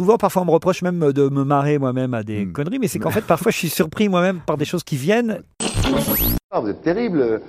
souvent, parfois, on me reproche même de me marrer moi-même à des Hmm. conneries, mais c'est qu'en fait, parfois, je suis surpris moi-même par des choses qui viennent. Ah, vous êtes terrible.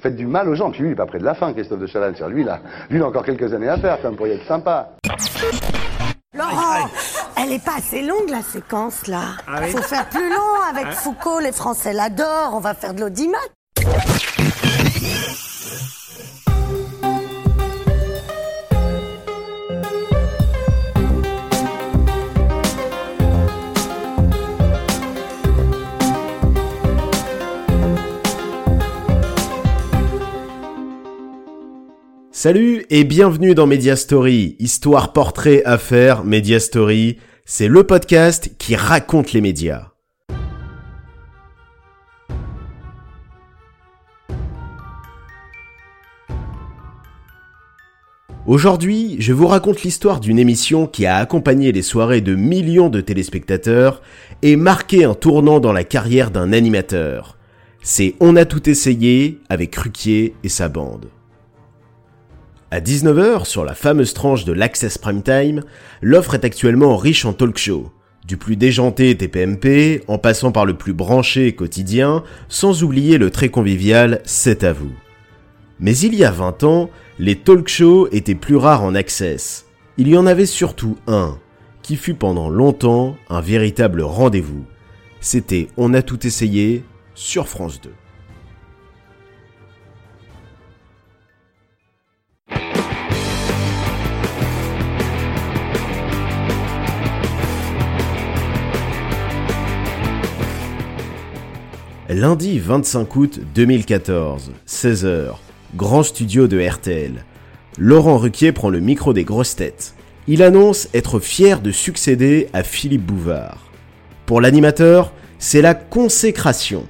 Faites du mal aux gens. Puis lui, il est pas près de la fin, Christophe de. C'est-à-dire, Lui, là, lui, il a encore quelques années à faire, même, pour y être sympa. Laurent, elle est pas assez longue la séquence là. Ah Il faut faire plus long avec Foucault, les Français l'adorent, on va faire de l'audimat. Salut et bienvenue dans Media Story, histoire, portrait, affaires, Media Story. C'est le podcast qui raconte les médias. Aujourd'hui, je vous raconte l'histoire d'une émission qui a accompagné les soirées de millions de téléspectateurs et marqué un tournant dans la carrière d'un animateur. C'est On a tout essayé avec Ruquier et sa bande. À 19h, sur la fameuse tranche de l'Access Prime Time, l'offre est actuellement riche en talk show. Du plus déjanté TPMP, en passant par le plus branché quotidien, sans oublier le très convivial C'est à vous. Mais il y a 20 ans, les talk shows étaient plus rares en Access. Il y en avait surtout un, qui fut pendant longtemps un véritable rendez-vous. C'était On a tout essayé sur France 2. Lundi 25 août 2014, 16h, grand studio de RTL. Laurent Ruquier prend le micro des grosses têtes. Il annonce être fier de succéder à Philippe Bouvard. Pour l'animateur, c'est la consécration.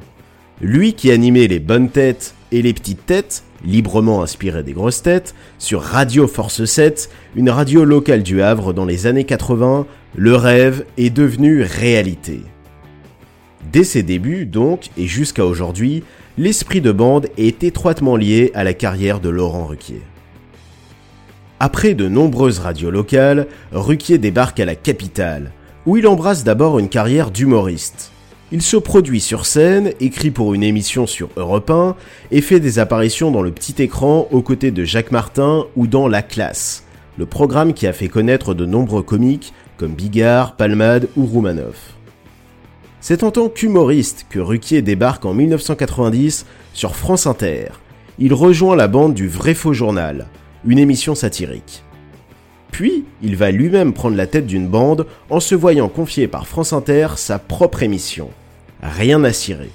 Lui qui animait les bonnes têtes et les petites têtes, librement inspiré des grosses têtes, sur Radio Force 7, une radio locale du Havre dans les années 80, le rêve est devenu réalité. Dès ses débuts, donc, et jusqu'à aujourd'hui, l'esprit de bande est étroitement lié à la carrière de Laurent Ruquier. Après de nombreuses radios locales, Ruquier débarque à la capitale, où il embrasse d'abord une carrière d'humoriste. Il se produit sur scène, écrit pour une émission sur Europe 1, et fait des apparitions dans le petit écran aux côtés de Jacques Martin ou dans La Classe, le programme qui a fait connaître de nombreux comiques comme Bigard, Palmade ou Roumanoff. C'est en tant qu'humoriste que Ruquier débarque en 1990 sur France Inter. Il rejoint la bande du Vrai Faux Journal, une émission satirique. Puis, il va lui-même prendre la tête d'une bande en se voyant confier par France Inter sa propre émission. Rien à cirer.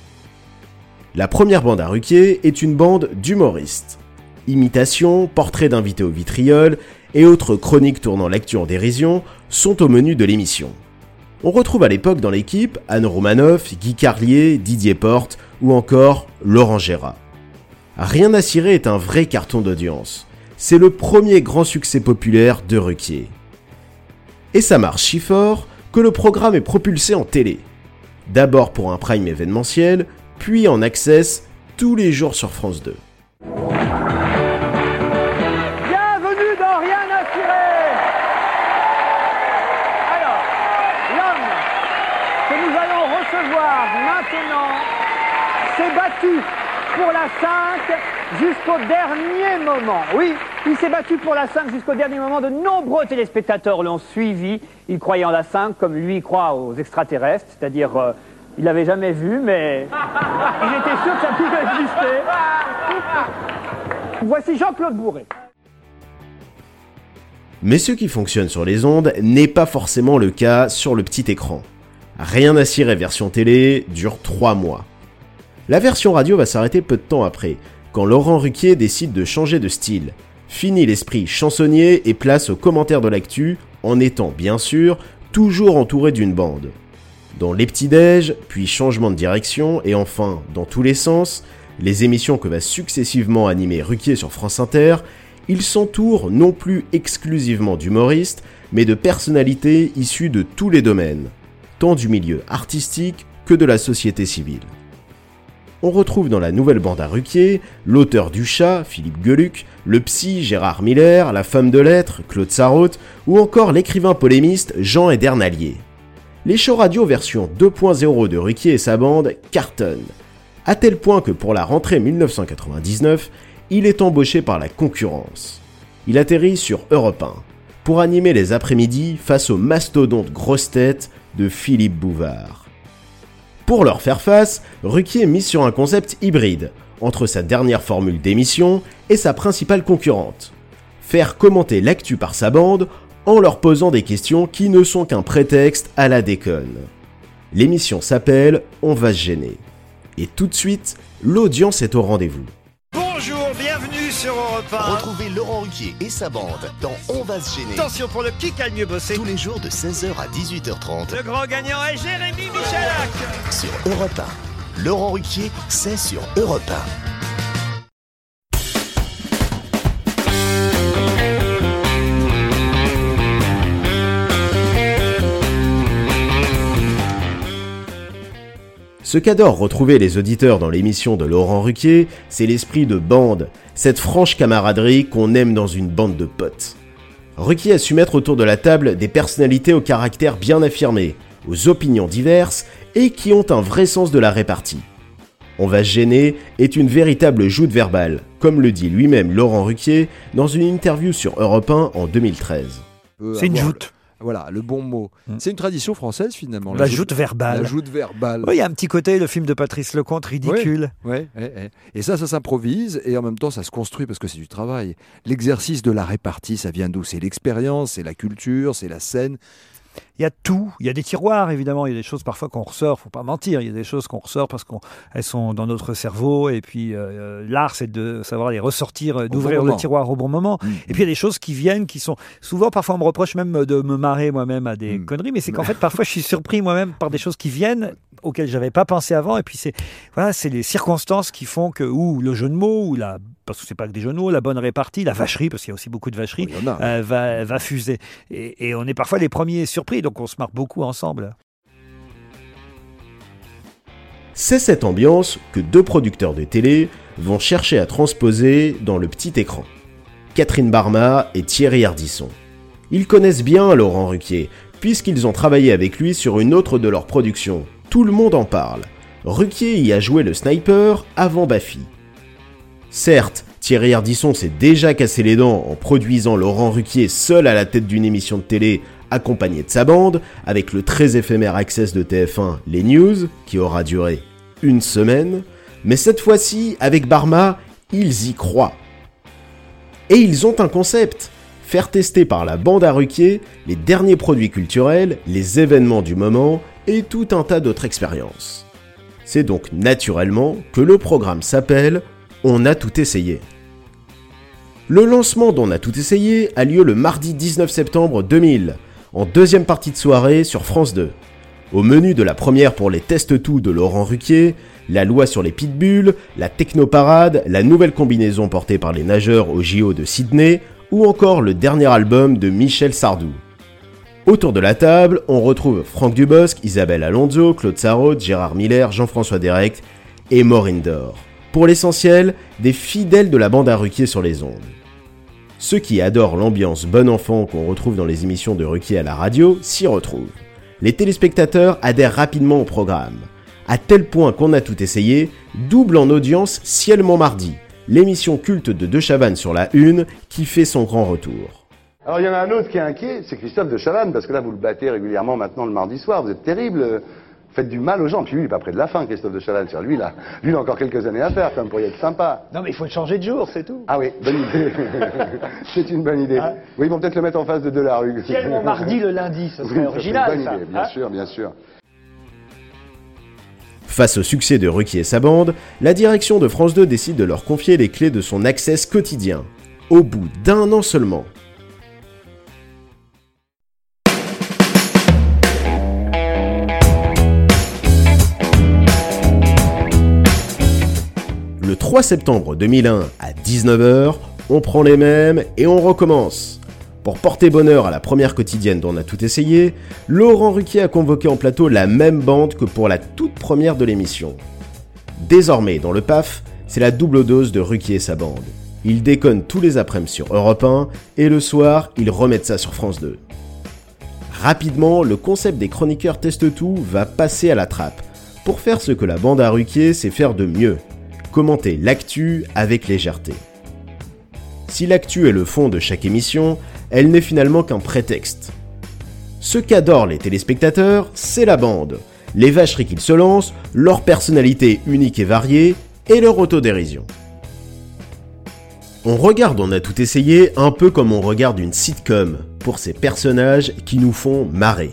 La première bande à Ruquier est une bande d'humoristes. Imitations, portraits d'invités au vitriol et autres chroniques tournant l'actu en dérision sont au menu de l'émission. On retrouve à l'époque dans l'équipe Anne Romanoff, Guy Carlier, Didier Porte ou encore Laurent Gérard. Rien à cirer est un vrai carton d'audience. C'est le premier grand succès populaire de Ruquier. Et ça marche si fort que le programme est propulsé en télé. D'abord pour un prime événementiel, puis en access tous les jours sur France 2. Battu pour la 5 jusqu'au dernier moment. Oui, il s'est battu pour la 5 jusqu'au dernier moment. De nombreux téléspectateurs l'ont suivi. Ils croyaient en la 5 comme lui croit aux extraterrestres, c'est-à-dire... euh, il l'avait jamais vu, mais il était sûr que ça pouvait exister. Voici Jean-Claude Bourré. Mais ce qui fonctionne sur les ondes n'est pas forcément le cas sur le petit écran. Rien à cirer version télé dure 3 mois. La version radio va s'arrêter peu de temps après, quand Laurent Ruquier décide de changer de style. Fini l'esprit chansonnier et place au commentaire de l'actu, en étant bien sûr toujours entouré d'une bande. Dans les petits-déj, puis changement de direction, et enfin, dans tous les sens, les émissions que va successivement animer Ruquier sur France Inter, il s'entoure non plus exclusivement d'humoristes, mais de personnalités issues de tous les domaines, tant du milieu artistique que de la société civile. On retrouve dans la nouvelle bande à Ruquier l'auteur du chat, Philippe Geluc, le psy, Gérard Miller, la femme de lettres, Claude Sarraute, ou encore l'écrivain polémiste Jean Edernalier. Les shows radio version 2.0 de Ruquier et sa bande cartonnent, à tel point que pour la rentrée 1999, il est embauché par la concurrence. Il atterrit sur Europe 1 pour animer les après-midi face au mastodonte grosse tête de Philippe Bouvard. Pour leur faire face, Ruquier mise sur un concept hybride entre sa dernière formule d'émission et sa principale concurrente. Faire commenter l'actu par sa bande en leur posant des questions qui ne sont qu'un prétexte à la déconne. L'émission s'appelle On va se gêner. Et tout de suite, l'audience est au rendez-vous. Sur Europe 1. Retrouvez Laurent Ruquier et sa bande dans On va se gêner. Attention pour le qui a le mieux bossé. Tous les jours de 16h à 18h30 Le grand gagnant est Jérémy Michalak. sur Europe 1. Laurent Ruquier, c'est sur Europe 1. Ce qu'adorent retrouver les auditeurs dans l'émission de Laurent Ruquier, c'est l'esprit de bande, cette franche camaraderie qu'on aime dans une bande de potes. Ruquier a su mettre autour de la table des personnalités au caractère bien affirmé, aux opinions diverses et qui ont un vrai sens de la répartie. On va se gêner est une véritable joute verbale, comme le dit lui-même Laurent Ruquier dans une interview sur Europe 1 en 2013. peut C'est une joute. Voilà, le bon mot. Mm. C'est une tradition française finalement. La joute verbale. La joute verbale. Oui, il y a un petit côté, le film de Patrice Lecomte, ridicule. Ouais. Et ça, ça s'improvise et en même temps, ça se construit parce que c'est du travail. L'exercice de la répartie, ça vient d'où? C'est l'expérience, c'est la culture, c'est la scène. Il y a tout. Il y a des tiroirs, évidemment. Il y a des choses parfois qu'on ressort. Faut pas mentir. Il y a des choses qu'on ressort parce qu'elles sont dans notre cerveau. Et puis, euh, l'art, c'est de savoir les ressortir, euh, d'ouvrir bon le tiroir au bon moment. Mm. Et puis, il y a des choses qui viennent, qui sont souvent, parfois, on me reproche même de me marrer moi-même à des Mm. conneries. Mais c'est qu'en fait, parfois, je suis surpris moi-même par des choses qui viennent auxquelles j'avais pas pensé avant. Et puis, c'est voilà, c'est les circonstances qui font que, ou le jeu de mots, ou la, parce que c'est pas que des jeux de mots, la bonne répartie, la vacherie, parce qu'il y a aussi beaucoup de vacherie. A. euh, va, va fuser. Et, et on est parfois les premiers surpris, donc on se marre beaucoup ensemble. C'est cette ambiance que deux producteurs de télé vont chercher à transposer dans le petit écran. Catherine Barma et Thierry Ardisson. Ils connaissent bien Laurent Ruquier, puisqu'ils ont travaillé avec lui sur une autre de leurs productions. Tout le monde en parle. Ruquier y a joué le sniper avant Baffy. Certes, Thierry Ardisson s'est déjà cassé les dents en produisant Laurent Ruquier seul à la tête d'une émission de télé accompagné de sa bande, avec le très éphémère access de TF1 Les News, qui aura duré une semaine, mais cette fois-ci, avec Barma, ils y croient. Et ils ont un concept faire tester par la bande à Ruquier les derniers produits culturels, les événements du moment et tout un tas d'autres expériences. C'est donc naturellement que le programme s'appelle On a tout essayé. Le lancement d'On a tout essayé a lieu le mardi 19 septembre 2000, en deuxième partie de soirée sur France 2. Au menu de la première pour les tests tout de Laurent Ruquier, la loi sur les pitbulls, la technoparade, la nouvelle combinaison portée par les nageurs au JO de Sydney, ou encore le dernier album de Michel Sardou. Autour de la table, on retrouve Franck Dubosc, Isabelle Alonso, Claude Sarraute, Gérard Miller, Jean-François Derect et Maureen Dor. Pour l'essentiel, des fidèles de la bande à Ruquier sur les ondes. Ceux qui adorent l'ambiance bon enfant qu'on retrouve dans les émissions de Ruquier à la radio s'y retrouvent. Les téléspectateurs adhèrent rapidement au programme, à tel point qu'on a tout essayé, double en audience Ciellement Mardi, l'émission culte de De Chavannes sur la Une qui fait son grand retour. Alors il y en a un autre qui est inquiet, c'est Christophe de Chavannes, parce que là vous le battez régulièrement maintenant le mardi soir, vous êtes terrible, vous faites du mal aux gens, puis lui il est pas près de la fin, Christophe de Chavannes, C'est-à-dire, lui là, lui il a encore quelques années à faire même pour y être sympa. Non, mais il faut changer de jour, c'est tout. Ah oui, bonne idée. c'est une bonne idée. Ah. Oui, ils vont peut-être le mettre en face de Delarue. Ciel mon mardi le lundi, ce Oui, serait ça original. une bonne ça, idée, bien hein sûr, bien sûr. Face au succès de Ruquier et sa bande, la direction de France 2 décide de leur confier les clés de son access quotidien. Au bout d'un an seulement. 3 septembre 2001 à 19h, on prend les mêmes et on recommence. Pour porter bonheur à la première quotidienne dont on a tout essayé, Laurent Ruquier a convoqué en plateau la même bande que pour la toute première de l'émission. Désormais, dans le PAF, c'est la double dose de Ruquier et sa bande. Ils déconnent tous les après-midi sur Europe 1 et le soir, ils remettent ça sur France 2. Rapidement, le concept des chroniqueurs teste tout va passer à la trappe pour faire ce que la bande à Ruquier sait faire de mieux commenter l'actu avec légèreté. Si l'actu est le fond de chaque émission, elle n'est finalement qu'un prétexte. Ce qu'adorent les téléspectateurs, c'est la bande, les vacheries qu'ils se lancent, leur personnalité unique et variée, et leur autodérision. On regarde On a tout essayé un peu comme on regarde une sitcom, pour ces personnages qui nous font marrer.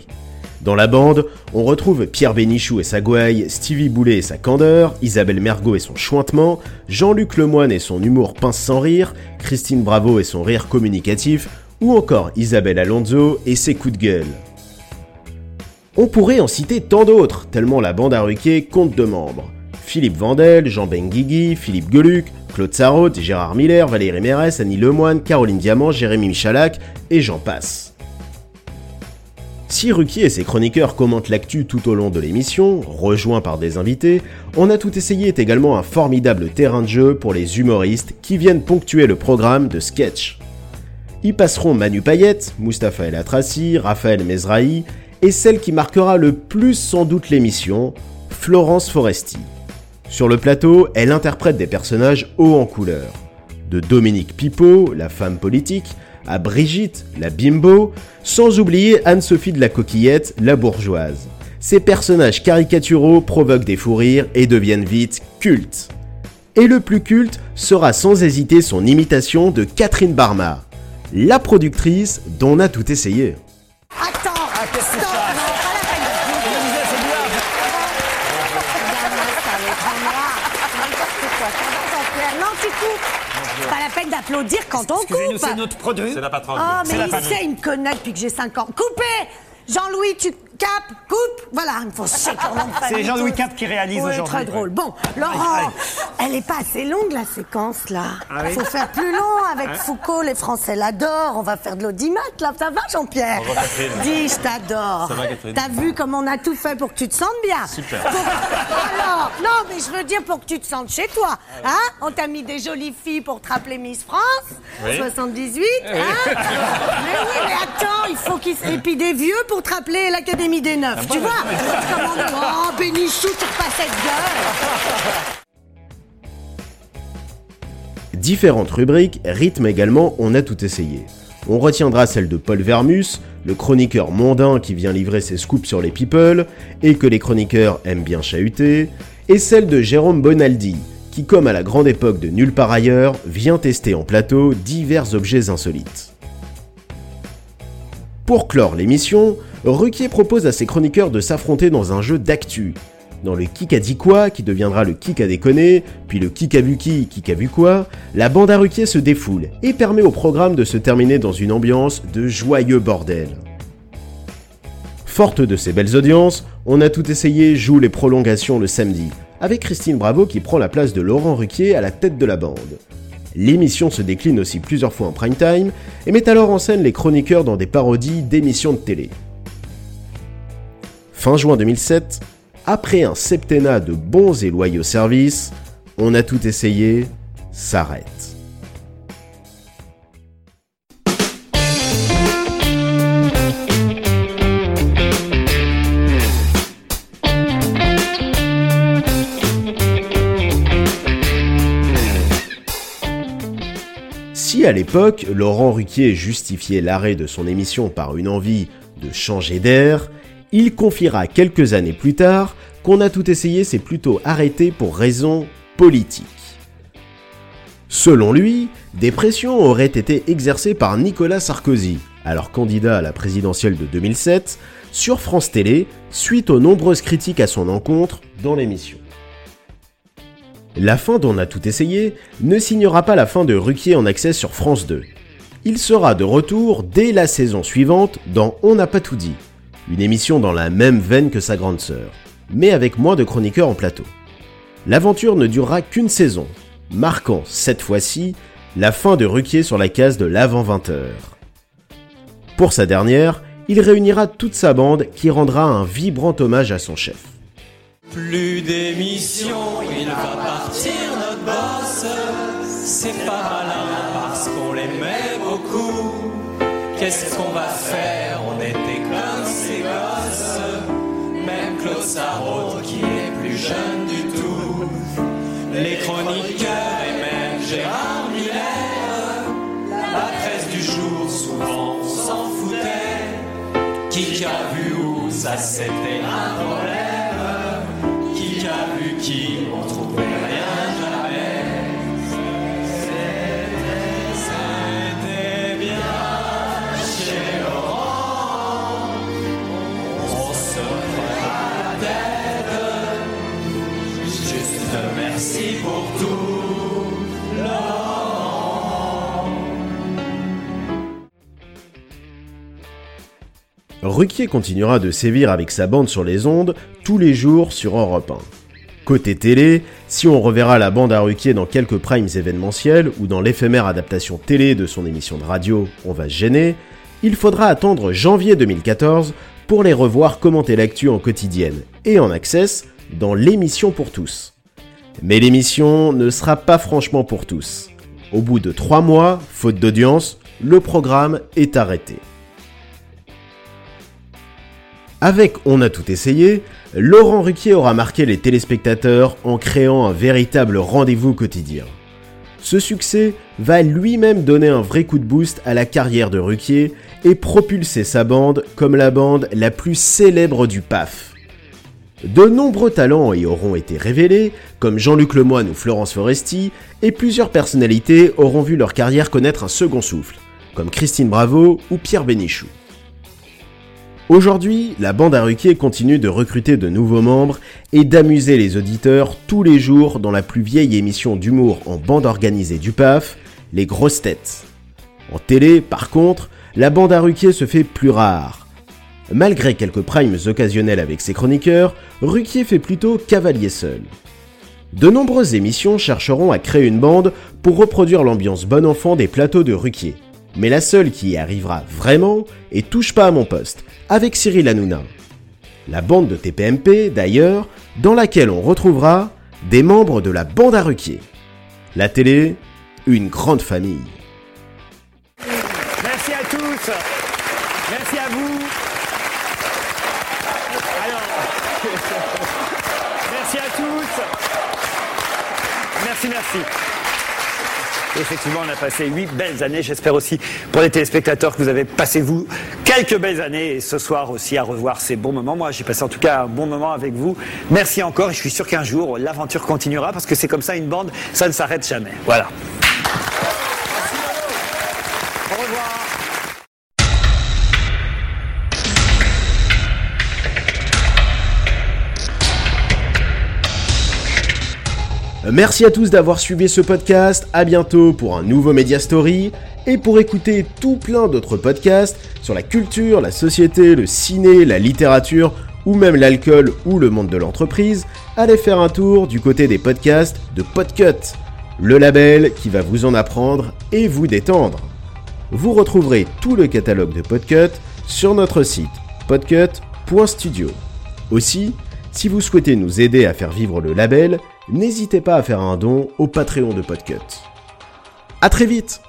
Dans la bande, on retrouve Pierre Bénichou et sa gouaille, Stevie Boulet et sa candeur, Isabelle Mergot et son chointement, Jean-Luc Lemoine et son humour pince sans rire, Christine Bravo et son rire communicatif, ou encore Isabelle Alonso et ses coups de gueule. On pourrait en citer tant d'autres, tellement la bande à Ruquier compte de membres. Philippe Vandel, Jean Benguigui, Philippe Geluc, Claude Sarraute, Gérard Miller, Valérie Mérès, Annie Lemoine, Caroline Diamant, Jérémy Michalak, et j'en passe. Si Ruquier et ses chroniqueurs commentent l'actu tout au long de l'émission, rejoints par des invités, On a tout essayé est également un formidable terrain de jeu pour les humoristes qui viennent ponctuer le programme de sketch. Y passeront Manu Payette, Mustapha El Atrassi, Raphaël Mezrahi, et celle qui marquera le plus sans doute l'émission, Florence Foresti. Sur le plateau, elle interprète des personnages hauts en couleur. De Dominique Pipeau, la femme politique, à Brigitte, la bimbo, sans oublier Anne-Sophie de la Coquillette, la bourgeoise. Ces personnages caricaturaux provoquent des fous rires et deviennent vite cultes. Et le plus culte sera sans hésiter son imitation de Catherine Barma, la productrice dont on a tout essayé. Attends, tu coupes. Pas la peine d'applaudir quand on coupe. c'est notre produit. C'est la patronne. Oh, C'est mais il sait, il me connaît depuis que j'ai 5 ans. Coupez Jean-Louis, tu capes, coupe. Voilà, il faut chier ton nom de famille. C'est Jean-Louis. Cap qui réalise Ouais, aujourd'hui. très drôle. Bon, Laurent, elle est pas assez longue la séquence là. Ah oui faut faire plus long avec Foucault. Les Français l'adorent. On va faire de l'audimat là. Ça va, Jean-Pierre Dis, je t'adore. Ça va, Catherine T'as vu comme on a tout fait pour que tu te sentes bien. Super. Alors, non, mais je veux dire pour que tu te sentes chez toi. Hein On t'a mis des jolies filles pour te rappeler Miss France. Oui. 78. Hein mais oui, mais attends, il faut qu'ils... Et puis des vieux pour te rappeler l'Académie des Neufs. Tu vois. Oh, Bénichou, tu repasses cette gueule. Différentes rubriques rythment également On a tout essayé. On retiendra celle de Paul Vermus, le chroniqueur mondain qui vient livrer ses scoops sur les people et que les chroniqueurs aiment bien chahuter, et celle de Jérôme Bonaldi, qui comme à la grande époque de Nulle part ailleurs, vient tester en plateau divers objets insolites. Pour clore l'émission, Ruquier propose à ses chroniqueurs de s'affronter dans un jeu d'actu. Dans le Kik a dit quoi, qui deviendra le Kik a déconné, puis le Kik a vu qui, a vu quoi, la bande à Ruquier se défoule et permet au programme de se terminer dans une ambiance de joyeux bordel. Forte de ces belles audiences, on a tout essayé joue les prolongations le samedi, avec Christine Bravo qui prend la place de Laurent Ruquier à la tête de la bande. L'émission se décline aussi plusieurs fois en prime time et met alors en scène les chroniqueurs dans des parodies d'émissions de télé. Fin juin 2007, après un septennat de bons et loyaux services, on a tout essayé, s'arrête. Si à l'époque, Laurent Ruquier justifiait l'arrêt de son émission par une envie de changer d'air, il confiera quelques années plus tard qu'on a tout essayé c'est plutôt arrêté pour raisons politiques. Selon lui, des pressions auraient été exercées par Nicolas Sarkozy, alors candidat à la présidentielle de 2007, sur France Télé, suite aux nombreuses critiques à son encontre dans l'émission. La fin d'On a tout essayé ne signera pas la fin de Ruquier en accès sur France 2. Il sera de retour dès la saison suivante dans On n'a pas tout dit, une émission dans la même veine que sa grande sœur, mais avec moins de chroniqueurs en plateau. L'aventure ne durera qu'une saison, marquant cette fois-ci la fin de Ruquier sur la case de l'avant 20h. Pour sa dernière, il réunira toute sa bande qui rendra un vibrant hommage à son chef. Plus d'émissions, il va partir notre boss. C'est pas malin parce qu'on l'aimait beaucoup. Qu'est-ce qu'on va faire? On était comme ces gosses. Même Claude Sarraute qui est plus jeune du tout. Les chroniqueurs et même Gérard Miller. La presse du jour, souvent on s'en foutait. Qui a vu où ça un problème Qui a on Ruquier continuera de sévir avec sa bande sur les ondes tous les jours sur Europe 1. Côté télé, si on reverra la bande à Ruquier dans quelques primes événementiels ou dans l'éphémère adaptation télé de son émission de radio On va se gêner, il faudra attendre janvier 2014 pour les revoir commenter l'actu en quotidienne et en access dans l'émission pour tous. Mais l'émission ne sera pas franchement pour tous. Au bout de trois mois, faute d'audience, le programme est arrêté. Avec On a tout essayé, Laurent Ruquier aura marqué les téléspectateurs en créant un véritable rendez-vous quotidien. Ce succès va lui-même donner un vrai coup de boost à la carrière de Ruquier et propulser sa bande comme la bande la plus célèbre du PAF. De nombreux talents y auront été révélés, comme Jean-Luc Lemoyne ou Florence Foresti, et plusieurs personnalités auront vu leur carrière connaître un second souffle, comme Christine Bravo ou Pierre Bénichou. Aujourd'hui, la bande à Ruquier continue de recruter de nouveaux membres et d'amuser les auditeurs tous les jours dans la plus vieille émission d'humour en bande organisée du PAF, les grosses têtes. En télé, par contre, la bande à Ruquier se fait plus rare. Malgré quelques primes occasionnels avec ses chroniqueurs, Ruquier fait plutôt cavalier seul. De nombreuses émissions chercheront à créer une bande pour reproduire l'ambiance bon enfant des plateaux de Ruquier. Mais la seule qui y arrivera vraiment est Touche pas à mon poste, avec Cyril Hanouna. La bande de TPMP, d'ailleurs, dans laquelle on retrouvera des membres de la bande à Ruquier. La télé, une grande famille. Merci à tous. Merci à vous. Merci à tous. Merci, merci. Effectivement, on a passé huit belles années. J'espère aussi pour les téléspectateurs que vous avez passé, vous, quelques belles années. Et ce soir aussi à revoir ces bons moments. Moi, j'ai passé en tout cas un bon moment avec vous. Merci encore. Et je suis sûr qu'un jour, l'aventure continuera parce que c'est comme ça une bande, ça ne s'arrête jamais. Voilà. Merci à tous d'avoir suivi ce podcast. À bientôt pour un nouveau Media Story. Et pour écouter tout plein d'autres podcasts sur la culture, la société, le ciné, la littérature ou même l'alcool ou le monde de l'entreprise, allez faire un tour du côté des podcasts de Podcut, le label qui va vous en apprendre et vous détendre. Vous retrouverez tout le catalogue de Podcut sur notre site podcut.studio. Aussi, si vous souhaitez nous aider à faire vivre le label, n'hésitez pas à faire un don au Patreon de Podcut. À très vite